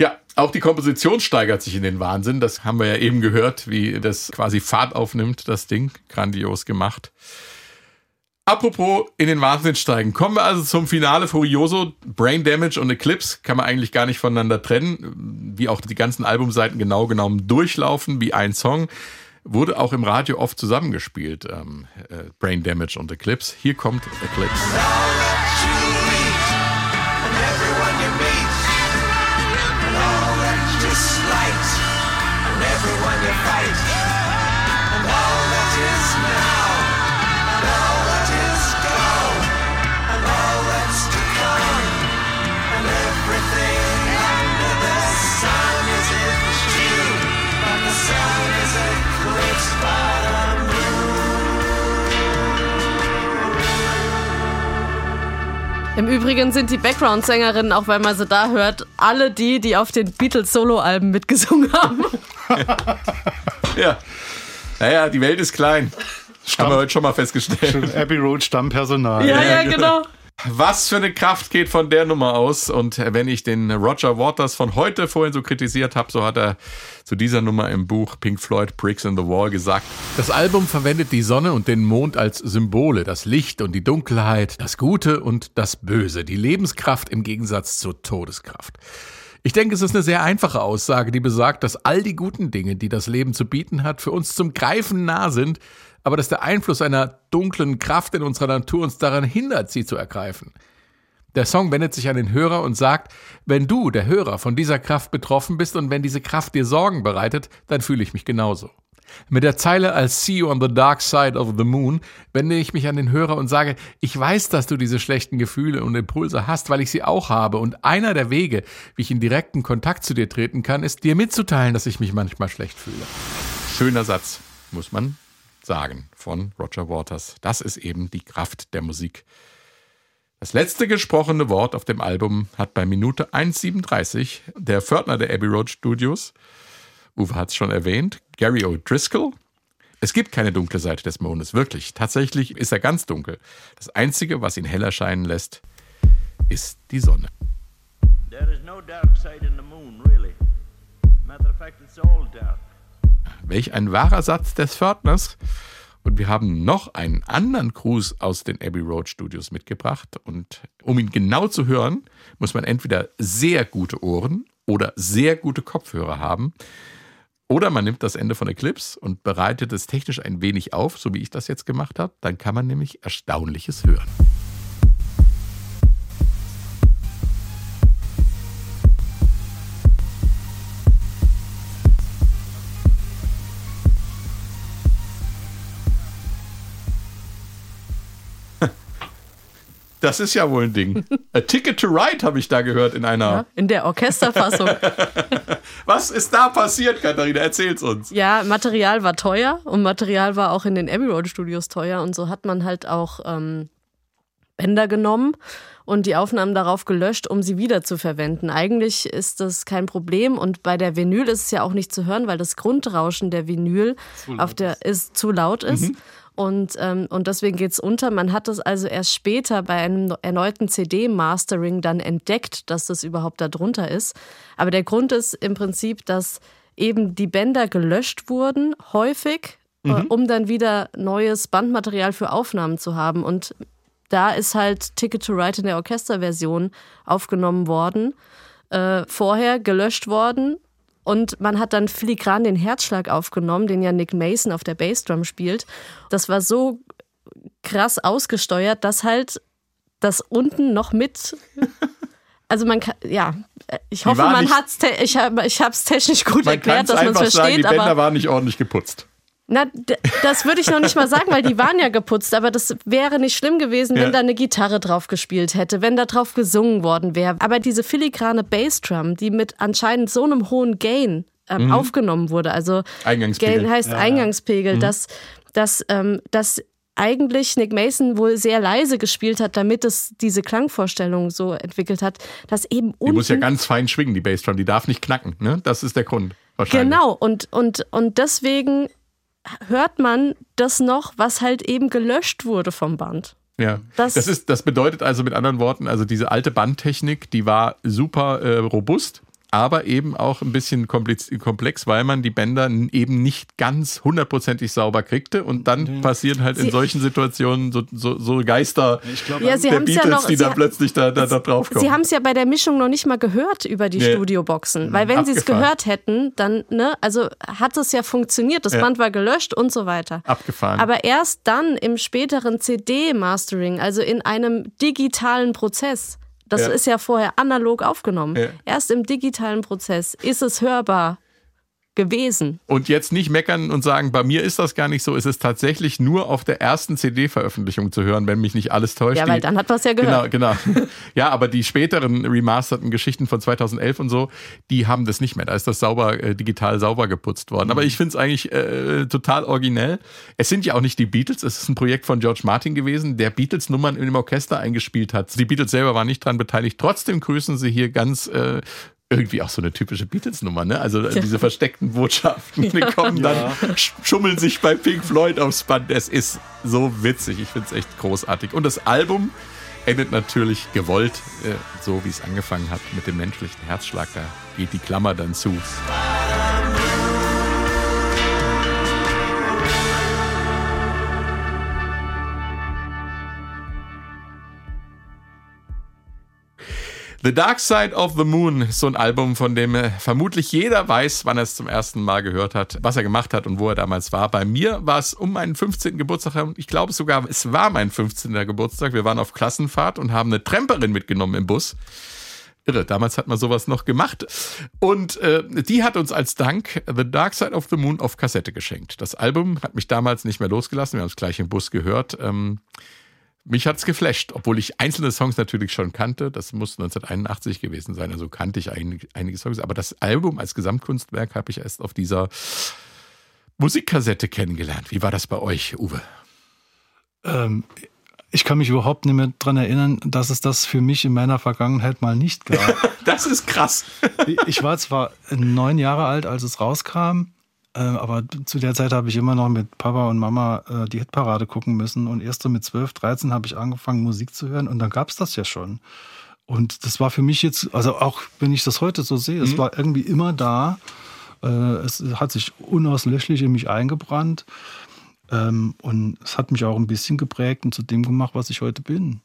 C: Ja, auch die Komposition steigert sich in den Wahnsinn. Das haben wir ja eben gehört, wie das quasi Fahrt aufnimmt, das Ding. Grandios gemacht. Apropos in den Wahnsinn steigen. Kommen wir also zum Finale Furioso. Brain Damage und Eclipse kann man eigentlich gar nicht voneinander trennen. Wie auch die ganzen Albumseiten genau genommen durchlaufen, wie ein Song. Wurde auch im Radio oft zusammengespielt. Ähm, äh, Brain Damage und Eclipse. Hier kommt Eclipse.
B: Übrigen sind die Background-Sängerinnen, auch wenn man sie da hört, alle die, die auf den Beatles-Solo-Alben mitgesungen [laughs] haben.
C: ja. Naja, die Welt ist klein. Stamm, haben wir heute schon mal festgestellt.
D: Abbey Road Stammpersonal.
B: Ja, ja, genau.
C: Was für eine Kraft geht von der Nummer aus? Und wenn ich den Roger Waters von heute vorhin so kritisiert habe, so hat er zu dieser Nummer im Buch Pink Floyd Bricks in the Wall gesagt. Das Album verwendet die Sonne und den Mond als Symbole, das Licht und die Dunkelheit, das Gute und das Böse, die Lebenskraft im Gegensatz zur Todeskraft. Ich denke, es ist eine sehr einfache Aussage, die besagt, dass all die guten Dinge, die das Leben zu bieten hat, für uns zum Greifen nah sind aber dass der Einfluss einer dunklen Kraft in unserer Natur uns daran hindert, sie zu ergreifen. Der Song wendet sich an den Hörer und sagt, wenn du, der Hörer, von dieser Kraft betroffen bist und wenn diese Kraft dir Sorgen bereitet, dann fühle ich mich genauso. Mit der Zeile I'll see you on the dark side of the moon wende ich mich an den Hörer und sage, ich weiß, dass du diese schlechten Gefühle und Impulse hast, weil ich sie auch habe und einer der Wege, wie ich in direkten Kontakt zu dir treten kann, ist dir mitzuteilen, dass ich mich manchmal schlecht fühle. Schöner Satz, muss man sagen von Roger Waters. Das ist eben die Kraft der Musik. Das letzte gesprochene Wort auf dem Album hat bei Minute 1,37 der Pförtner der Abbey Road Studios, Uwe hat es schon erwähnt, Gary O'Driscoll. Es gibt keine dunkle Seite des Mondes, wirklich. Tatsächlich ist er ganz dunkel. Das Einzige, was ihn hell erscheinen lässt, ist die Sonne. There is no dark side in the moon, really. Matter of fact, it's all dark. Welch ein wahrer Satz des Pförtners. Und wir haben noch einen anderen Gruß aus den Abbey Road Studios mitgebracht. Und um ihn genau zu hören, muss man entweder sehr gute Ohren oder sehr gute Kopfhörer haben. Oder man nimmt das Ende von Eclipse und bereitet es technisch ein wenig auf, so wie ich das jetzt gemacht habe. Dann kann man nämlich Erstaunliches hören. Das ist ja wohl ein Ding. A Ticket to Ride habe ich da gehört in einer. Ja,
B: in der Orchesterfassung. [laughs]
C: Was ist da passiert, Katharina? Erzähl's uns.
B: Ja, Material war teuer und Material war auch in den Abbey Road Studios teuer und so hat man halt auch ähm, Bänder genommen und die Aufnahmen darauf gelöscht, um sie wieder zu verwenden. Eigentlich ist das kein Problem und bei der Vinyl ist es ja auch nicht zu hören, weil das Grundrauschen der Vinyl auf der ist zu laut ist. Mhm. Und, ähm, und deswegen geht es unter. Man hat es also erst später bei einem erneuten CD-Mastering dann entdeckt, dass das überhaupt da drunter ist. Aber der Grund ist im Prinzip, dass eben die Bänder gelöscht wurden, häufig, äh, mhm. um dann wieder neues Bandmaterial für Aufnahmen zu haben. Und da ist halt Ticket to Ride in der Orchesterversion aufgenommen worden, äh, vorher gelöscht worden und man hat dann filigran den Herzschlag aufgenommen, den ja Nick Mason auf der Bassdrum spielt. Das war so krass ausgesteuert, dass halt das unten noch mit. [laughs] Also man kann, ja, ich hoffe, man hat's, ich habe, ich habe es technisch gut erklärt, dass man es versteht. Sagen,
C: die Bänder waren nicht ordentlich geputzt.
B: Na, das würde ich noch nicht mal sagen, weil die waren ja geputzt, aber das wäre nicht schlimm gewesen, wenn ja. da eine Gitarre drauf gespielt hätte, wenn da drauf gesungen worden wäre. Aber diese filigrane Bassdrum, die mit anscheinend so einem hohen Gain ähm, mhm. aufgenommen wurde, also
C: Eingangspegel.
B: Gain heißt ja, Eingangspegel, mhm. dass, dass, ähm, dass eigentlich Nick Mason wohl sehr leise gespielt hat, damit es diese Klangvorstellung so entwickelt hat, dass eben
C: unten... Die muss ja ganz fein schwingen, die Bassdrum, die darf nicht knacken, ne? Das ist der Grund.
B: Genau, und, und, und deswegen hört man das noch, was halt eben gelöscht wurde vom Band.
C: Ja, das, das, ist, das bedeutet also mit anderen Worten, also diese alte Bandtechnik, die war super äh, robust aber eben auch ein bisschen komplex, weil man die Bänder eben nicht ganz hundertprozentig sauber kriegte und dann mhm. passieren halt sie, in solchen Situationen so, so, so Geister
B: glaub, ja, der Beatles, ja noch,
C: die da plötzlich da, da, da drauf kommen.
B: Sie haben es ja bei der Mischung noch nicht mal gehört über die nee. Studioboxen, weil wenn sie es gehört hätten, dann, ne, also hat es ja funktioniert, das ja. Band war gelöscht und so weiter.
C: Abgefahren.
B: Aber erst dann im späteren CD-Mastering, also in einem digitalen Prozess, das ja. ist ja vorher analog aufgenommen. Ja. Erst im digitalen Prozess ist es hörbar gewesen.
C: Und jetzt nicht meckern und sagen, bei mir ist das gar nicht so. Es ist tatsächlich nur auf der ersten CD-Veröffentlichung zu hören, wenn mich nicht alles täuscht.
B: Ja, weil dann hat man es ja gehört.
C: Genau, genau. [laughs] ja, aber die späteren remasterten Geschichten von 2011 und so, die haben das nicht mehr. Da ist das sauber, äh, digital sauber geputzt worden. Mhm. Aber ich finde es eigentlich äh, total originell. Es sind ja auch nicht die Beatles. Es ist ein Projekt von George Martin gewesen, der Beatles-Nummern im Orchester eingespielt hat. Die Beatles selber waren nicht dran beteiligt. Trotzdem grüßen sie hier ganz äh, irgendwie auch so eine typische Beatles-Nummer, ne? Also ja. diese versteckten Botschaften, [laughs] die kommen dann, ja. schummeln sich bei Pink Floyd aufs Band. Es ist so witzig. Ich finde es echt großartig. Und das Album endet natürlich gewollt, äh, so wie es angefangen hat, mit dem menschlichen Herzschlag. Da geht die Klammer dann zu. The Dark Side of the Moon ist so ein Album, von dem äh, vermutlich jeder weiß, wann er es zum ersten Mal gehört hat, was er gemacht hat und wo er damals war. Bei mir war es um meinen 15. Geburtstag. Ich glaube sogar, es war mein 15. Geburtstag. Wir waren auf Klassenfahrt und haben eine Tramperin mitgenommen im Bus. Irre, damals hat man sowas noch gemacht. Und äh, die hat uns als Dank The Dark Side of the Moon auf Kassette geschenkt. Das Album hat mich damals nicht mehr losgelassen. Wir haben es gleich im Bus gehört. Ähm, mich hat's geflasht, obwohl ich einzelne Songs natürlich schon kannte. Das muss 1981 gewesen sein, also kannte ich einige, einige Songs. Aber das Album als Gesamtkunstwerk habe ich erst auf dieser Musikkassette kennengelernt. Wie war das bei euch, Uwe?
D: Ähm, ich kann mich überhaupt nicht mehr daran erinnern, dass es das für mich in meiner Vergangenheit mal nicht gab. [laughs]
C: das ist krass.
D: ich war zwar neun Jahre alt, als es rauskam. Äh, aber zu der Zeit habe ich immer noch mit Papa und Mama äh, die Hitparade gucken müssen. Und erst so mit 12, 13 habe ich angefangen, Musik zu hören. Und dann gab es das ja schon. Und das war für mich jetzt, also auch wenn ich das heute so sehe, mhm. es war irgendwie immer da. Äh, es hat sich unauslöschlich in mich eingebrannt. Ähm, und es hat mich auch ein bisschen geprägt und zu dem gemacht, was ich heute bin.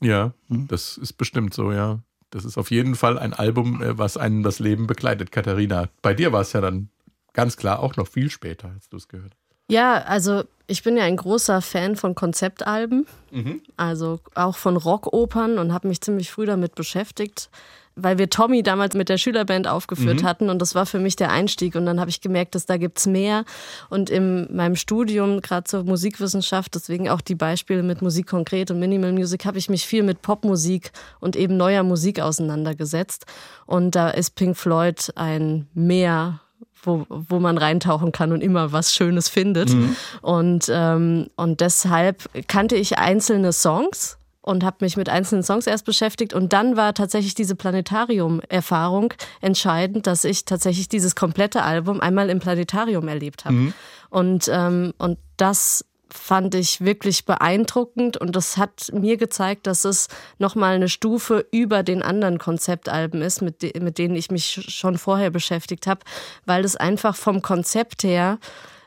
C: Ja, hm? das ist bestimmt so, ja. Das ist auf jeden Fall ein Album, was einen das Leben begleitet, Katharina. Bei dir war es ja dann ganz klar auch noch viel später, als du es gehört
B: Ja, also ich bin ja ein großer Fan von Konzeptalben, mhm. also auch von Rockopern und habe mich ziemlich früh damit beschäftigt, weil wir Tommy damals mit der Schülerband aufgeführt mhm. hatten und das war für mich der Einstieg und dann habe ich gemerkt, dass da gibt's mehr und in meinem Studium gerade zur Musikwissenschaft, deswegen auch die Beispiele mit Musik konkret und Minimal Music, habe ich mich viel mit Popmusik und eben neuer Musik auseinandergesetzt und da ist Pink Floyd ein Mehr wo, wo man reintauchen kann und immer was Schönes findet. Mhm. Und, ähm, und deshalb kannte ich einzelne Songs und habe mich mit einzelnen Songs erst beschäftigt. Und dann war tatsächlich diese Planetarium-Erfahrung entscheidend, dass ich tatsächlich dieses komplette Album einmal im Planetarium erlebt habe. Mhm. Und, ähm, und das fand ich wirklich beeindruckend und das hat mir gezeigt, dass es nochmal eine Stufe über den anderen Konzeptalben ist, mit, de mit denen ich mich schon vorher beschäftigt habe, weil es einfach vom Konzept her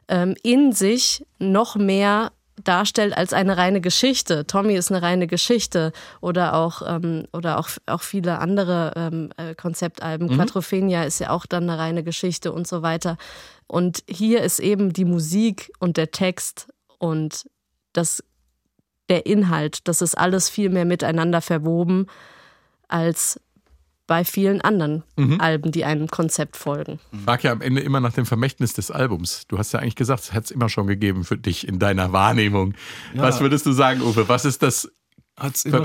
B: ähm, in sich noch mehr darstellt als eine reine Geschichte. Tommy ist eine reine Geschichte oder auch ähm, oder auch auch viele andere ähm, äh, Konzeptalben. Mhm. Quadrophenia ist ja auch dann eine reine Geschichte und so weiter. Und hier ist eben die Musik und der Text und das, der Inhalt, das ist alles viel mehr miteinander verwoben als bei vielen anderen mhm. Alben, die einem Konzept folgen.
C: Ich frage ja am Ende immer nach dem Vermächtnis des Albums. Du hast ja eigentlich gesagt, es hat es immer schon gegeben für dich in deiner Wahrnehmung. Ja. Was würdest du sagen, Uwe? Was ist das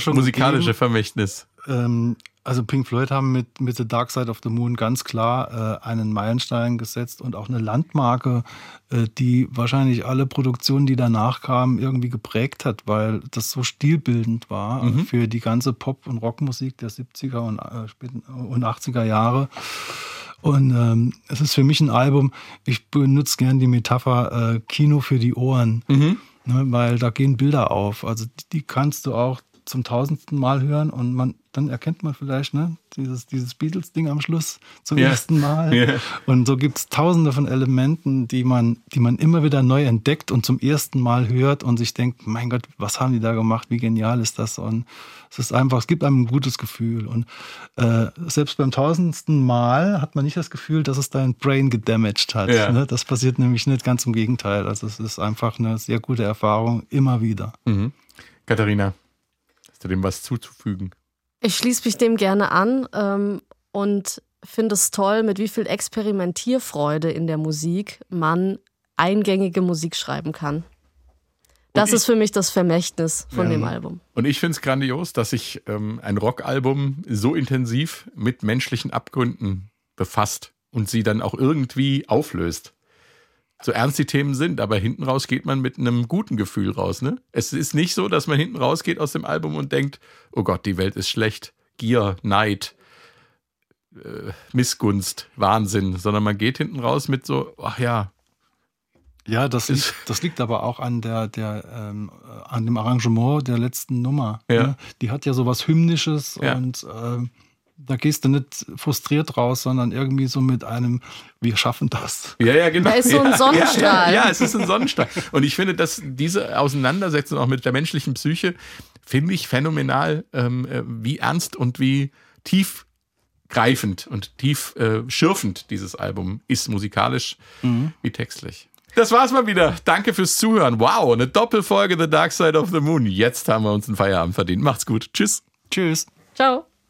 C: musikalische gegeben. Vermächtnis?
D: Ähm, also Pink Floyd haben mit, mit The Dark Side of the Moon ganz klar äh, einen Meilenstein gesetzt und auch eine Landmarke, äh, die wahrscheinlich alle Produktionen, die danach kamen, irgendwie geprägt hat, weil das so stilbildend war mhm. für die ganze Pop- und Rockmusik der 70er und, äh, und 80er Jahre. Und ähm, es ist für mich ein Album, ich benutze gern die Metapher äh, Kino für die Ohren. Mhm. Ne, weil da gehen Bilder auf. Also die, die kannst du auch zum tausendsten Mal hören und man, dann erkennt man vielleicht ne, dieses, dieses Beatles-Ding am Schluss zum yeah. ersten Mal. Yeah. Und so gibt es tausende von Elementen, die man, die man immer wieder neu entdeckt und zum ersten Mal hört und sich denkt, mein Gott, was haben die da gemacht? Wie genial ist das? Und es ist einfach, es gibt einem ein gutes Gefühl. Und äh, selbst beim tausendsten Mal hat man nicht das Gefühl, dass es dein Brain gedamaged hat. Yeah. Ne? Das passiert nämlich nicht, ganz im Gegenteil. Also es ist einfach eine sehr gute Erfahrung, immer wieder.
C: Mhm. Katharina, Hast du dem was zuzufügen?
B: Ich schließe mich dem gerne an ähm, und finde es toll, mit wie viel Experimentierfreude in der Musik man eingängige Musik schreiben kann. Das ich, ist für mich das Vermächtnis von ja. dem Album.
C: Und ich finde es grandios, dass sich ähm, ein Rockalbum so intensiv mit menschlichen Abgründen befasst und sie dann auch irgendwie auflöst so ernst die Themen sind, aber hinten raus geht man mit einem guten Gefühl raus. Ne? Es ist nicht so, dass man hinten rausgeht aus dem Album und denkt, oh Gott, die Welt ist schlecht, Gier, Neid, äh, Missgunst, Wahnsinn, sondern man geht hinten raus mit so, ach ja.
D: Ja, das, liegt, das liegt aber auch an der, der ähm, an dem Arrangement der letzten Nummer. Ja. Ne? Die hat ja sowas Hymnisches ja. und ähm, da gehst du nicht frustriert raus, sondern irgendwie so mit einem, wir schaffen das.
C: Ja, ja, genau.
B: Da ist so ein Sonnenstrahl.
C: Ja, ja, es ist ein Sonnenstrahl. Und ich finde, dass diese Auseinandersetzung auch mit der menschlichen Psyche, finde ich phänomenal, ähm, äh, wie ernst und wie tiefgreifend und tief äh, schürfend dieses Album ist, musikalisch mhm. wie textlich. Das war's mal wieder. Danke fürs Zuhören. Wow, eine Doppelfolge The Dark Side of the Moon. Jetzt haben wir uns einen Feierabend verdient. Macht's gut. Tschüss.
D: Tschüss.
B: Ciao.